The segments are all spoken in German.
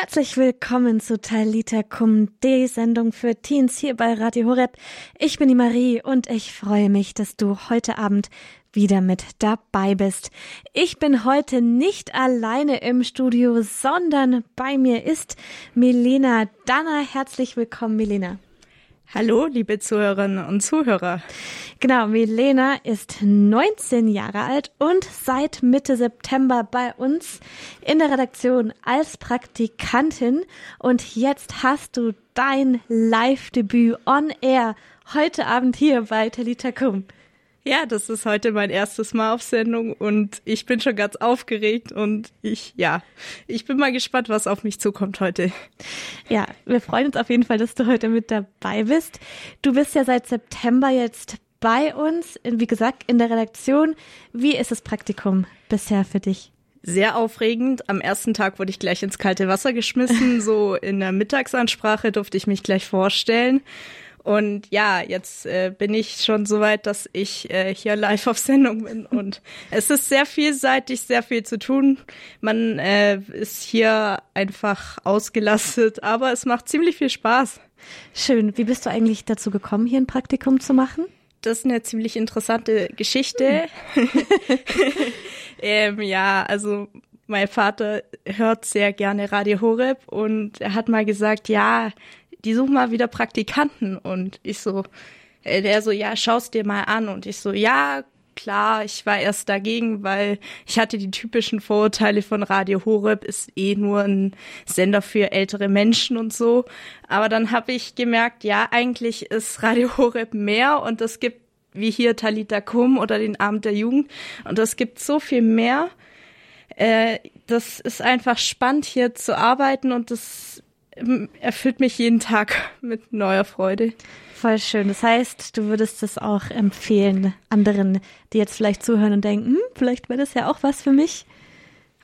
Herzlich willkommen zu Talita Kum, die Sendung für Teens hier bei Radio Horeb. Ich bin die Marie und ich freue mich, dass du heute Abend wieder mit dabei bist. Ich bin heute nicht alleine im Studio, sondern bei mir ist Milena Danner. Herzlich willkommen, Milena. Hallo, liebe Zuhörerinnen und Zuhörer. Genau, Milena ist 19 Jahre alt und seit Mitte September bei uns in der Redaktion als Praktikantin. Und jetzt hast du dein Live-Debüt on Air heute Abend hier bei Talita Kum. Ja, das ist heute mein erstes Mal auf Sendung und ich bin schon ganz aufgeregt und ich, ja, ich bin mal gespannt, was auf mich zukommt heute. Ja, wir freuen uns auf jeden Fall, dass du heute mit dabei bist. Du bist ja seit September jetzt bei uns, wie gesagt, in der Redaktion. Wie ist das Praktikum bisher für dich? Sehr aufregend. Am ersten Tag wurde ich gleich ins kalte Wasser geschmissen. So in der Mittagsansprache durfte ich mich gleich vorstellen. Und ja, jetzt äh, bin ich schon so weit, dass ich äh, hier live auf Sendung bin. Und es ist sehr vielseitig, sehr viel zu tun. Man äh, ist hier einfach ausgelastet, aber es macht ziemlich viel Spaß. Schön. Wie bist du eigentlich dazu gekommen, hier ein Praktikum zu machen? Das ist eine ziemlich interessante Geschichte. Hm. ähm, ja, also mein Vater hört sehr gerne Radio Horeb und er hat mal gesagt, ja, die suchen mal wieder Praktikanten. Und ich so, äh, der so, ja, schaust dir mal an. Und ich so, ja, klar, ich war erst dagegen, weil ich hatte die typischen Vorurteile von Radio Horeb, ist eh nur ein Sender für ältere Menschen und so. Aber dann habe ich gemerkt, ja, eigentlich ist Radio Horeb mehr und es gibt wie hier Talita Kum oder den Abend der Jugend und es gibt so viel mehr. Äh, das ist einfach spannend hier zu arbeiten und das erfüllt mich jeden Tag mit neuer Freude. Voll schön. Das heißt, du würdest es auch empfehlen, anderen, die jetzt vielleicht zuhören und denken, hm, vielleicht wäre das ja auch was für mich.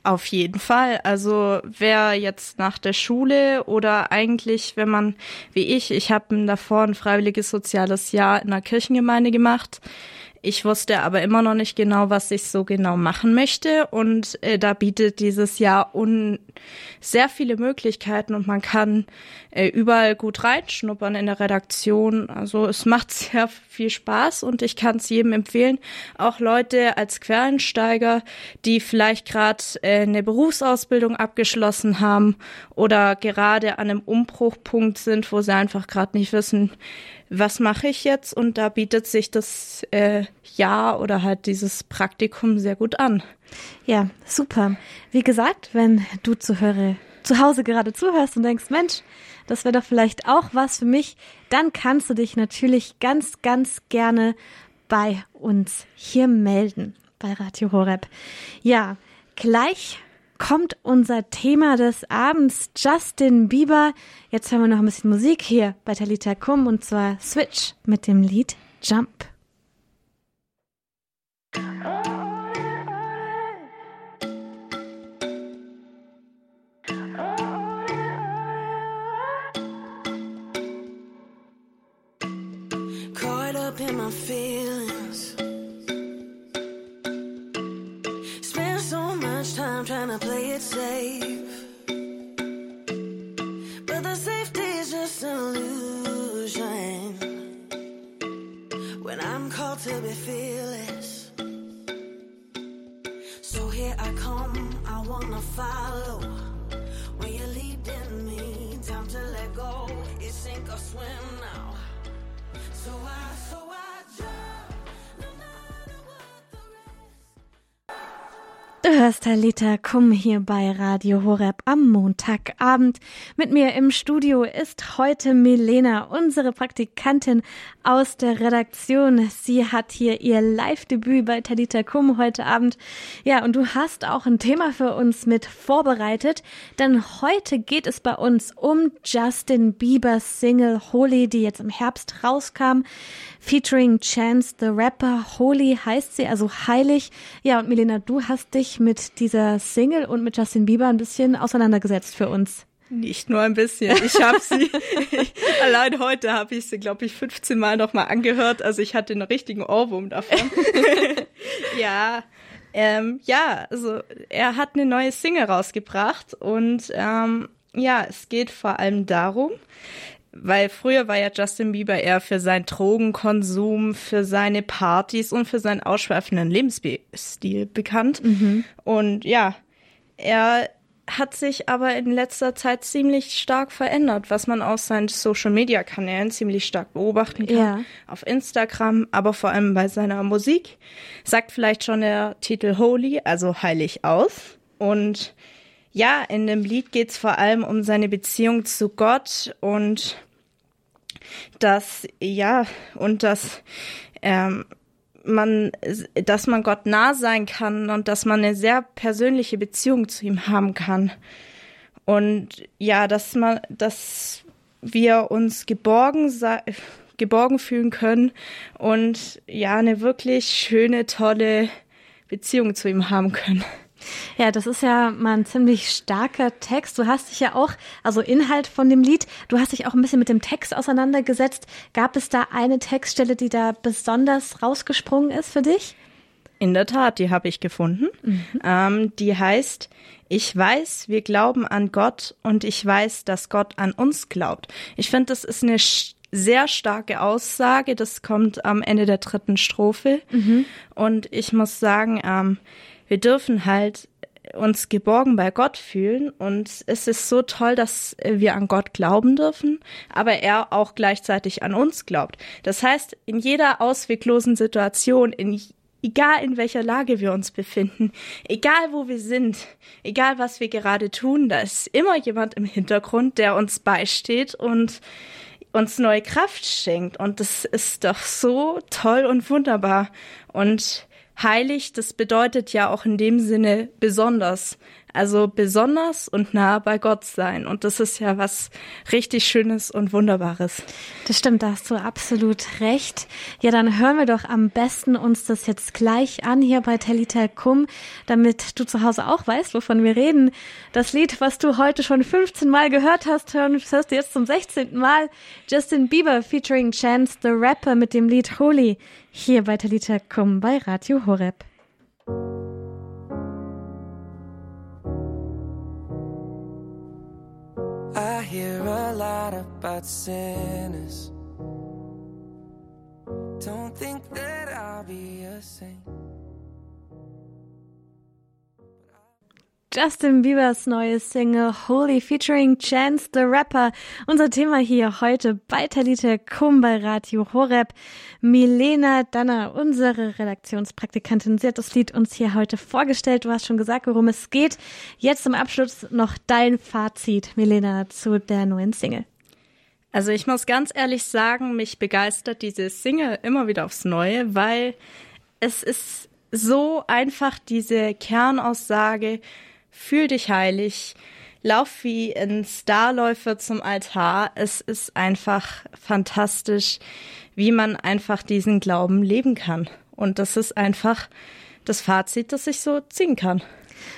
Auf jeden Fall. Also wer jetzt nach der Schule oder eigentlich, wenn man wie ich, ich habe davor ein freiwilliges soziales Jahr in einer Kirchengemeinde gemacht, ich wusste aber immer noch nicht genau, was ich so genau machen möchte. Und äh, da bietet dieses Jahr un sehr viele Möglichkeiten und man kann äh, überall gut reinschnuppern in der Redaktion. Also es macht sehr viel Spaß und ich kann es jedem empfehlen. Auch Leute als Quereinsteiger, die vielleicht gerade äh, eine Berufsausbildung abgeschlossen haben oder gerade an einem Umbruchpunkt sind, wo sie einfach gerade nicht wissen, was mache ich jetzt? Und da bietet sich das äh, Jahr oder halt dieses Praktikum sehr gut an. Ja, super. Wie gesagt, wenn du zuhöre, zu Hause gerade zuhörst und denkst, Mensch, das wäre doch vielleicht auch was für mich, dann kannst du dich natürlich ganz, ganz gerne bei uns hier melden bei Radio Horeb. Ja, gleich kommt unser Thema des Abends, Justin Bieber. Jetzt hören wir noch ein bisschen Musik hier bei Talita Kum und zwar Switch mit dem Lied Jump. When I'm called to be fearless. So here I come, I wanna follow. When you lead in me, time to let go. It's sink or swim now. So I, so hörst Talita Kum hier bei Radio Horeb am Montagabend. Mit mir im Studio ist heute Milena, unsere Praktikantin aus der Redaktion. Sie hat hier ihr Live-Debüt bei Talita Kum heute Abend. Ja, und du hast auch ein Thema für uns mit vorbereitet, denn heute geht es bei uns um Justin Biebers Single Holy, die jetzt im Herbst rauskam featuring Chance the Rapper. Holy heißt sie, also heilig. Ja, und Milena, du hast dich mit dieser Single und mit Justin Bieber ein bisschen auseinandergesetzt für uns. Nicht nur ein bisschen. Ich habe sie, allein heute habe ich sie, glaube ich, 15 Mal nochmal angehört. Also ich hatte einen richtigen Ohrwurm davon. ja, ähm, ja, also er hat eine neue Single rausgebracht und ähm, ja, es geht vor allem darum, weil früher war ja Justin Bieber eher für seinen Drogenkonsum, für seine Partys und für seinen ausschweifenden Lebensstil bekannt. Mhm. Und ja, er hat sich aber in letzter Zeit ziemlich stark verändert, was man aus seinen Social-Media-Kanälen ziemlich stark beobachten kann. Ja. Auf Instagram, aber vor allem bei seiner Musik. Sagt vielleicht schon der Titel Holy, also heilig aus. Und ja, in dem Lied geht es vor allem um seine Beziehung zu Gott und dass, ja, und dass ähm, man, dass man Gott nah sein kann und dass man eine sehr persönliche Beziehung zu ihm haben kann. Und ja, dass man, dass wir uns geborgen geborgen fühlen können und ja, eine wirklich schöne, tolle Beziehung zu ihm haben können. Ja, das ist ja mal ein ziemlich starker Text. Du hast dich ja auch, also Inhalt von dem Lied, du hast dich auch ein bisschen mit dem Text auseinandergesetzt. Gab es da eine Textstelle, die da besonders rausgesprungen ist für dich? In der Tat, die habe ich gefunden. Mhm. Ähm, die heißt, ich weiß, wir glauben an Gott und ich weiß, dass Gott an uns glaubt. Ich finde, das ist eine sehr starke Aussage. Das kommt am Ende der dritten Strophe. Mhm. Und ich muss sagen, ähm, wir dürfen halt uns geborgen bei Gott fühlen und es ist so toll, dass wir an Gott glauben dürfen, aber er auch gleichzeitig an uns glaubt. Das heißt, in jeder ausweglosen Situation, in egal in welcher Lage wir uns befinden, egal wo wir sind, egal was wir gerade tun, da ist immer jemand im Hintergrund, der uns beisteht und uns neue Kraft schenkt und das ist doch so toll und wunderbar und heilig, das bedeutet ja auch in dem Sinne besonders. Also besonders und nah bei Gott sein. Und das ist ja was richtig Schönes und Wunderbares. Das stimmt, da hast du absolut recht. Ja, dann hören wir doch am besten uns das jetzt gleich an hier bei Telita Kum, damit du zu Hause auch weißt, wovon wir reden. Das Lied, was du heute schon 15 Mal gehört hast, hören, hörst du jetzt zum 16. Mal. Justin Bieber featuring Chance the Rapper mit dem Lied Holy hier bei Talita Kum bei Radio Horeb. Lot about sinners. Don't think that I'll be a saint. Justin Biebers neue Single Holy featuring Chance the Rapper. Unser Thema hier heute bei Talite Kum bei Radio Horeb. Milena Danner, unsere Redaktionspraktikantin, sie hat das Lied uns hier heute vorgestellt. Du hast schon gesagt, worum es geht. Jetzt zum Abschluss noch dein Fazit, Milena, zu der neuen Single. Also ich muss ganz ehrlich sagen, mich begeistert diese Single immer wieder aufs Neue, weil es ist so einfach diese Kernaussage, fühl dich heilig, lauf wie ein Starläufer zum Altar. Es ist einfach fantastisch, wie man einfach diesen Glauben leben kann. Und das ist einfach das Fazit, das ich so ziehen kann.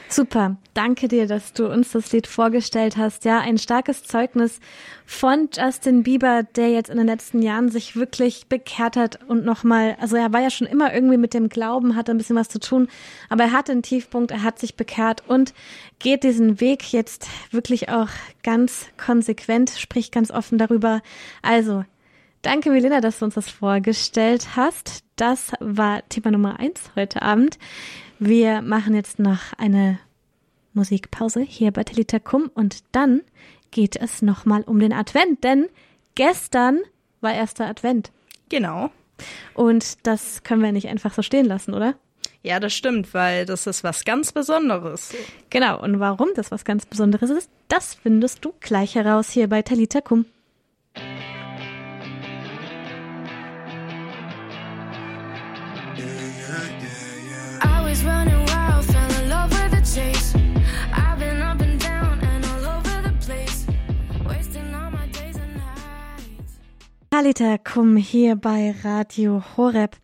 Super. Danke dir, dass du uns das Lied vorgestellt hast. Ja, ein starkes Zeugnis von Justin Bieber, der jetzt in den letzten Jahren sich wirklich bekehrt hat und nochmal, also er war ja schon immer irgendwie mit dem Glauben, hatte ein bisschen was zu tun, aber er hatte einen Tiefpunkt, er hat sich bekehrt und geht diesen Weg jetzt wirklich auch ganz konsequent, spricht ganz offen darüber. Also, Danke, Milena, dass du uns das vorgestellt hast. Das war Thema Nummer eins heute Abend. Wir machen jetzt noch eine Musikpause hier bei Telitakum und dann geht es nochmal um den Advent, denn gestern war erster Advent. Genau. Und das können wir nicht einfach so stehen lassen, oder? Ja, das stimmt, weil das ist was ganz Besonderes. Genau, und warum das was ganz Besonderes ist, das findest du gleich heraus hier bei Talitakum. Talita Kum hier bei Radio Horeb.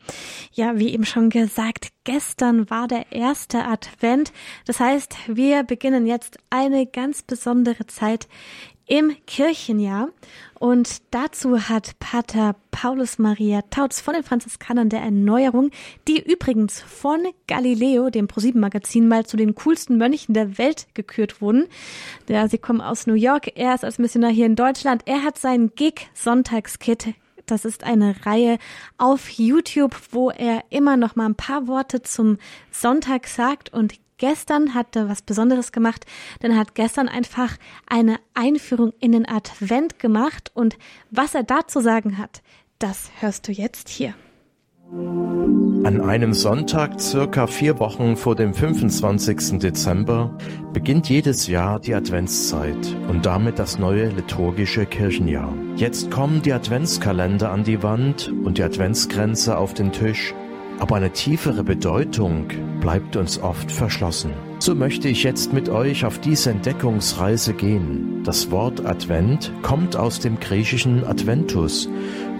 Ja, wie eben schon gesagt, gestern war der erste Advent. Das heißt, wir beginnen jetzt eine ganz besondere Zeit, im Kirchenjahr. Und dazu hat Pater Paulus Maria Tautz von den Franziskanern der Erneuerung, die übrigens von Galileo, dem ProSieben-Magazin, mal zu den coolsten Mönchen der Welt gekürt wurden. Ja, sie kommen aus New York, er ist als Missionar hier in Deutschland. Er hat sein Gig Sonntagskit das ist eine Reihe auf YouTube, wo er immer noch mal ein paar Worte zum Sonntag sagt und gestern hat er was Besonderes gemacht, denn er hat gestern einfach eine Einführung in den Advent gemacht und was er dazu sagen hat, das hörst du jetzt hier. An einem Sonntag, circa vier Wochen vor dem 25. Dezember, beginnt jedes Jahr die Adventszeit und damit das neue liturgische Kirchenjahr. Jetzt kommen die Adventskalender an die Wand und die Adventsgrenze auf den Tisch, aber eine tiefere Bedeutung bleibt uns oft verschlossen. So möchte ich jetzt mit euch auf diese Entdeckungsreise gehen. Das Wort Advent kommt aus dem griechischen Adventus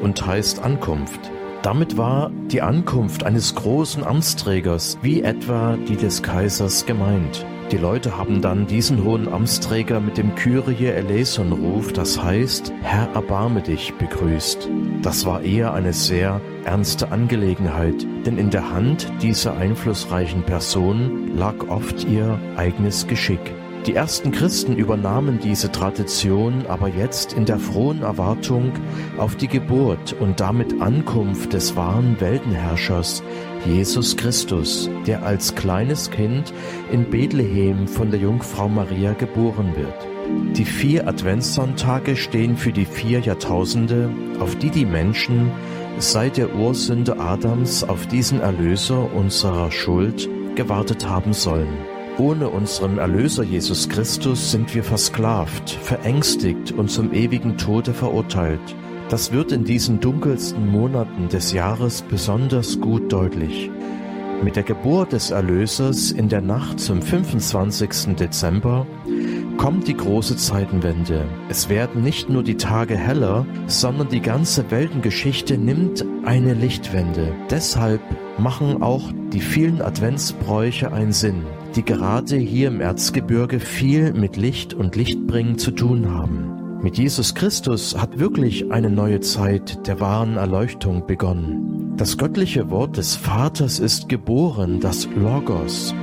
und heißt Ankunft. Damit war die Ankunft eines großen Amtsträgers, wie etwa die des Kaisers, gemeint. Die Leute haben dann diesen hohen Amtsträger mit dem Kyrie eleison Ruf, das heißt, Herr erbarme dich, begrüßt. Das war eher eine sehr ernste Angelegenheit, denn in der Hand dieser einflussreichen Person lag oft ihr eigenes Geschick. Die ersten Christen übernahmen diese Tradition aber jetzt in der frohen Erwartung auf die Geburt und damit Ankunft des wahren Weltenherrschers, Jesus Christus, der als kleines Kind in Bethlehem von der Jungfrau Maria geboren wird. Die vier Adventssonntage stehen für die vier Jahrtausende, auf die die Menschen seit der Ursünde Adams auf diesen Erlöser unserer Schuld gewartet haben sollen. Ohne unseren Erlöser Jesus Christus sind wir versklavt, verängstigt und zum ewigen Tode verurteilt. Das wird in diesen dunkelsten Monaten des Jahres besonders gut deutlich. Mit der Geburt des Erlösers in der Nacht zum 25. Dezember kommt die große Zeitenwende. Es werden nicht nur die Tage heller, sondern die ganze Weltengeschichte nimmt eine Lichtwende. Deshalb machen auch die vielen Adventsbräuche einen Sinn die gerade hier im Erzgebirge viel mit Licht und Lichtbringen zu tun haben. Mit Jesus Christus hat wirklich eine neue Zeit der wahren Erleuchtung begonnen. Das göttliche Wort des Vaters ist geboren, das Logos.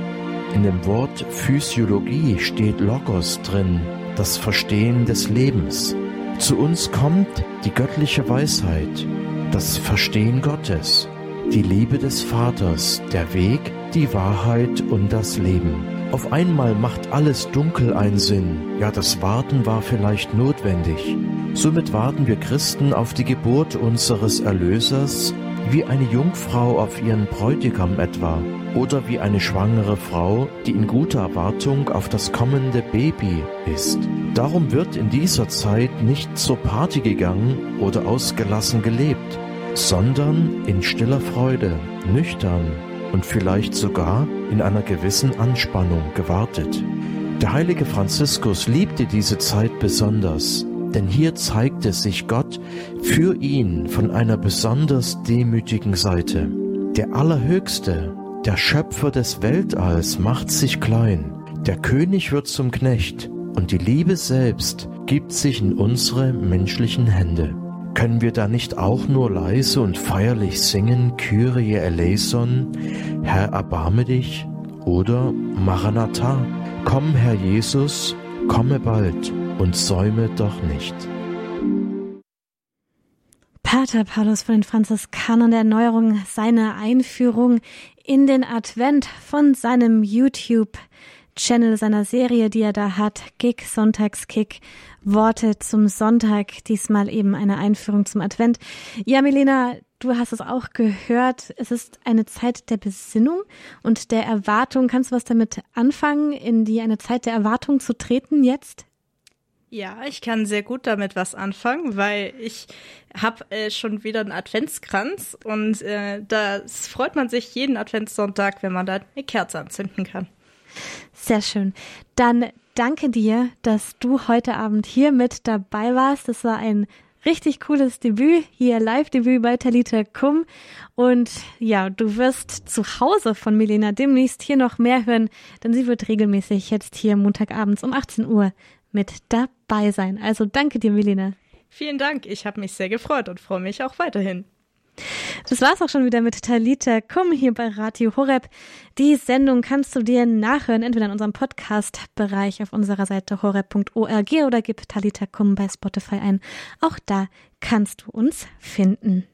In dem Wort Physiologie steht Logos drin, das Verstehen des Lebens. Zu uns kommt die göttliche Weisheit, das Verstehen Gottes, die Liebe des Vaters, der Weg, die Wahrheit und das Leben. Auf einmal macht alles dunkel einen Sinn. Ja, das Warten war vielleicht notwendig. Somit warten wir Christen auf die Geburt unseres Erlösers, wie eine Jungfrau auf ihren Bräutigam etwa, oder wie eine schwangere Frau, die in guter Erwartung auf das kommende Baby ist. Darum wird in dieser Zeit nicht zur Party gegangen oder ausgelassen gelebt, sondern in stiller Freude, nüchtern, und vielleicht sogar in einer gewissen Anspannung gewartet. Der heilige Franziskus liebte diese Zeit besonders, denn hier zeigte sich Gott für ihn von einer besonders demütigen Seite. Der Allerhöchste, der Schöpfer des Weltalls, macht sich klein, der König wird zum Knecht und die Liebe selbst gibt sich in unsere menschlichen Hände. Können wir da nicht auch nur leise und feierlich singen, Kyrie eleison, Herr erbarme dich? Oder Maranatha, komm Herr Jesus, komme bald und säume doch nicht. Pater Paulus von den Franziskanern der Erneuerung, seine Einführung in den Advent von seinem YouTube Channel seiner Serie, die er da hat, Gig Sonntagskick, Worte zum Sonntag, diesmal eben eine Einführung zum Advent. Ja, Milena, du hast es auch gehört, es ist eine Zeit der Besinnung und der Erwartung. Kannst du was damit anfangen, in die eine Zeit der Erwartung zu treten jetzt? Ja, ich kann sehr gut damit was anfangen, weil ich habe äh, schon wieder einen Adventskranz und äh, das freut man sich jeden Adventssonntag, wenn man da eine Kerze anzünden kann. Sehr schön. Dann danke dir, dass du heute Abend hier mit dabei warst. Das war ein richtig cooles Debüt, hier Live-Debüt bei Talita Kum. Und ja, du wirst zu Hause von Milena demnächst hier noch mehr hören, denn sie wird regelmäßig jetzt hier Montagabends um 18 Uhr mit dabei sein. Also danke dir, Milena. Vielen Dank. Ich habe mich sehr gefreut und freue mich auch weiterhin. Das war's auch schon wieder mit Talita Komm hier bei Radio Horeb. Die Sendung kannst du dir nachhören, entweder in unserem Podcast-Bereich auf unserer Seite horeb.org oder gib Talita Komm bei Spotify ein. Auch da kannst du uns finden.